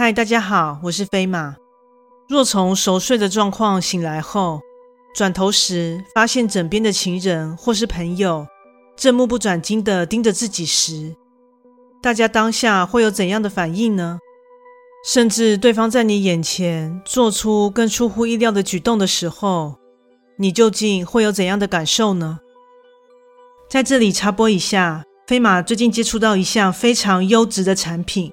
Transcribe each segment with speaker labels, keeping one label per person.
Speaker 1: 嗨，大家好，我是飞马。若从熟睡的状况醒来后，转头时发现枕边的情人或是朋友正目不转睛地盯着自己时，大家当下会有怎样的反应呢？甚至对方在你眼前做出更出乎意料的举动的时候，你究竟会有怎样的感受呢？在这里插播一下，飞马最近接触到一项非常优质的产品。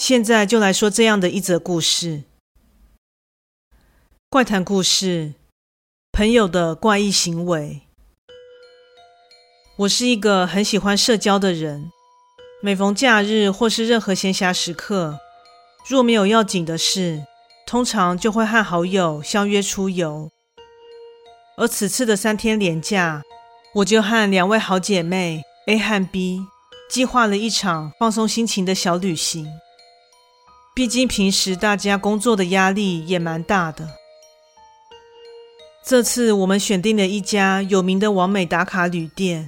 Speaker 1: 现在就来说这样的一则故事：怪谈故事，朋友的怪异行为。我是一个很喜欢社交的人，每逢假日或是任何闲暇时刻，若没有要紧的事，通常就会和好友相约出游。而此次的三天连假，我就和两位好姐妹 A 和 B 计划了一场放松心情的小旅行。毕竟平时大家工作的压力也蛮大的。这次我们选定了一家有名的完美打卡旅店，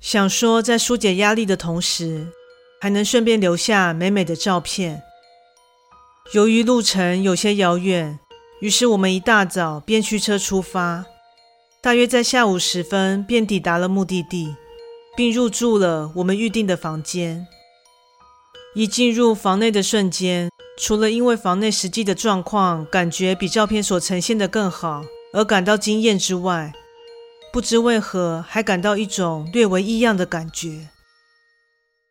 Speaker 1: 想说在纾解压力的同时，还能顺便留下美美的照片。由于路程有些遥远，于是我们一大早便驱车出发，大约在下午时分便抵达了目的地，并入住了我们预定的房间。一进入房内的瞬间，除了因为房内实际的状况感觉比照片所呈现的更好而感到惊艳之外，不知为何还感到一种略微异样的感觉。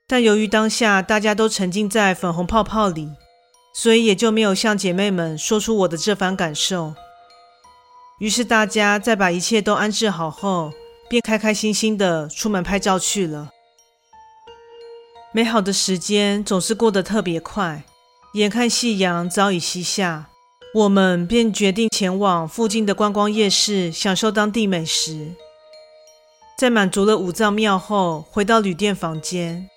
Speaker 1: 但由于当下大家都沉浸在粉红泡泡里，所以也就没有向姐妹们说出我的这番感受。于是大家在把一切都安置好后，便开开心心的出门拍照去了。美好的时间总是过得特别快，眼看夕阳早已西下，我们便决定前往附近的观光夜市，享受当地美食。在满足了五脏庙后，回到旅店房间，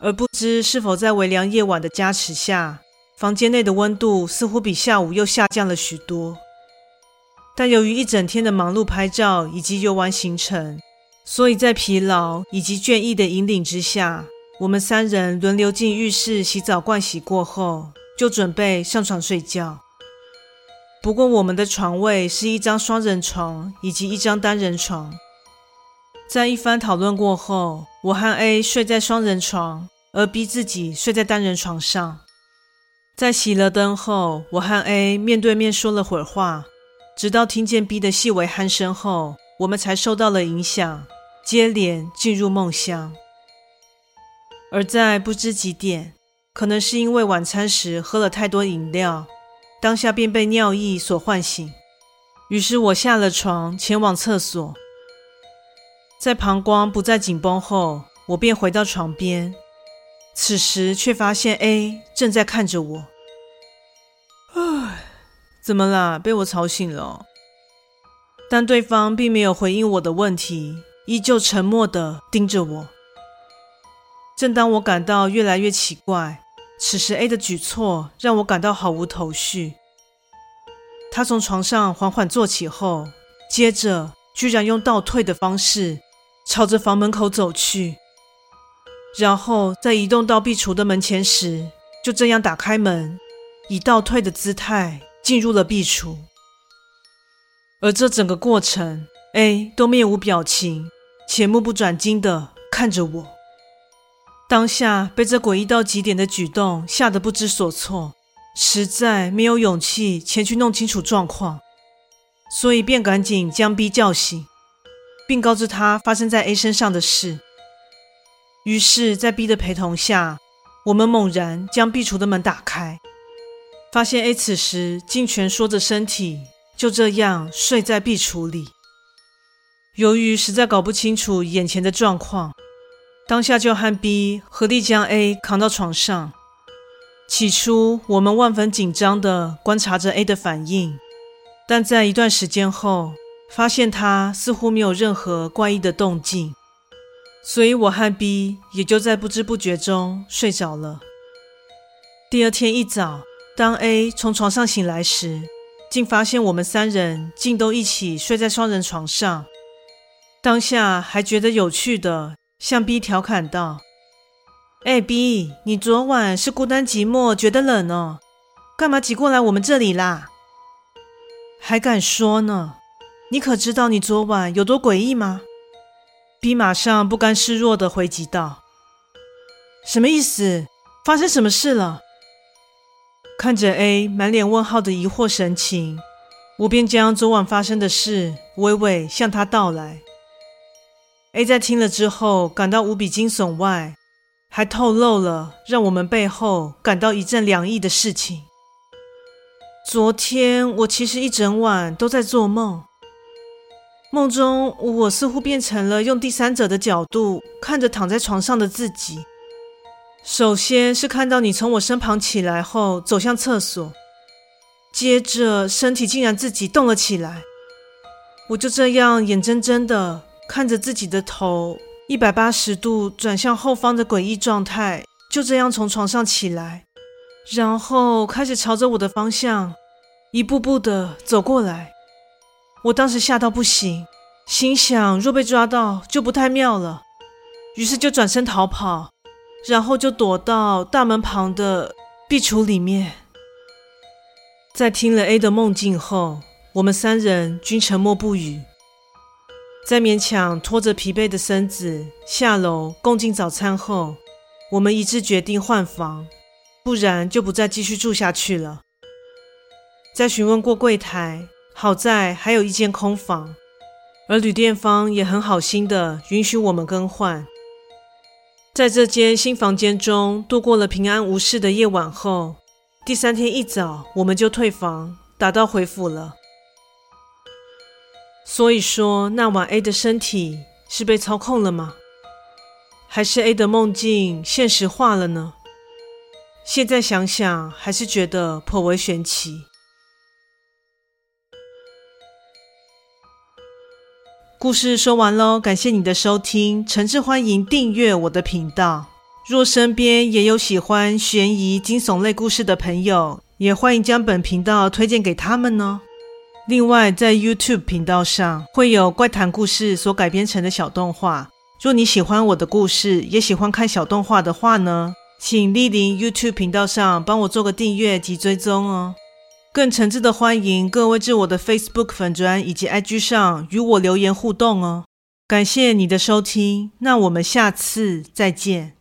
Speaker 1: 而不知是否在微凉夜晚的加持下，房间内的温度似乎比下午又下降了许多。但由于一整天的忙碌拍照以及游玩行程，所以在疲劳以及倦意的引领之下，我们三人轮流进浴室洗澡盥洗过后，就准备上床睡觉。不过，我们的床位是一张双人床以及一张单人床。在一番讨论过后，我和 A 睡在双人床，而 B 自己睡在单人床上。在熄了灯后，我和 A 面对面说了会儿话，直到听见 B 的细微鼾声后，我们才受到了影响，接连进入梦乡。而在不知几点，可能是因为晚餐时喝了太多饮料，当下便被尿意所唤醒。于是我下了床，前往厕所。在膀胱不再紧绷后，我便回到床边。此时却发现 A 正在看着我。唉，怎么啦？被我吵醒了？但对方并没有回应我的问题，依旧沉默地盯着我。正当我感到越来越奇怪，此时 A 的举措让我感到毫无头绪。他从床上缓缓坐起后，接着居然用倒退的方式朝着房门口走去，然后在移动到壁橱的门前时，就这样打开门，以倒退的姿态进入了壁橱。而这整个过程，A 都面无表情且目不转睛地看着我。当下被这诡异到极点的举动吓得不知所措，实在没有勇气前去弄清楚状况，所以便赶紧将 B 叫醒，并告知他发生在 A 身上的事。于是，在 B 的陪同下，我们猛然将壁橱的门打开，发现 A 此时竟蜷缩着身体，就这样睡在壁橱里。由于实在搞不清楚眼前的状况。当下就和 B 合力将 A 扛到床上，起初，我们万分紧张地观察着 A 的反应，但在一段时间后，发现他似乎没有任何怪异的动静，所以我和 B 也就在不知不觉中睡着了。第二天一早，当 A 从床上醒来时，竟发现我们三人竟都一起睡在双人床上。当下还觉得有趣的，向 B 调侃道。哎，B，你昨晚是孤单寂寞，觉得冷哦？干嘛挤过来我们这里啦？还敢说呢？你可知道你昨晚有多诡异吗？B 马上不甘示弱地回击道：“什么意思？发生什么事了？”看着 A 满脸问号的疑惑神情，我便将昨晚发生的事娓娓向他道来。A 在听了之后，感到无比惊悚外，还透露了让我们背后感到一阵凉意的事情。昨天我其实一整晚都在做梦，梦中我似乎变成了用第三者的角度看着躺在床上的自己。首先是看到你从我身旁起来后走向厕所，接着身体竟然自己动了起来，我就这样眼睁睁的看着自己的头。一百八十度转向后方的诡异状态，就这样从床上起来，然后开始朝着我的方向一步步的走过来。我当时吓到不行，心想若被抓到就不太妙了，于是就转身逃跑，然后就躲到大门旁的壁橱里面。在听了 A 的梦境后，我们三人均沉默不语。在勉强拖着疲惫的身子下楼共进早餐后，我们一致决定换房，不然就不再继续住下去了。在询问过柜台，好在还有一间空房，而旅店方也很好心的允许我们更换。在这间新房间中度过了平安无事的夜晚后，第三天一早我们就退房，打道回府了。所以说，那晚 A 的身体是被操控了吗？还是 A 的梦境现实化了呢？现在想想，还是觉得颇为玄奇。故事说完喽，感谢你的收听，诚挚欢迎订阅我的频道。若身边也有喜欢悬疑惊悚类故事的朋友，也欢迎将本频道推荐给他们哦。另外，在 YouTube 频道上会有怪谈故事所改编成的小动画。若你喜欢我的故事，也喜欢看小动画的话呢，请莅临 YouTube 频道上帮我做个订阅及追踪哦。更诚挚的欢迎各位至我的 Facebook 粉专以及 IG 上与我留言互动哦。感谢你的收听，那我们下次再见。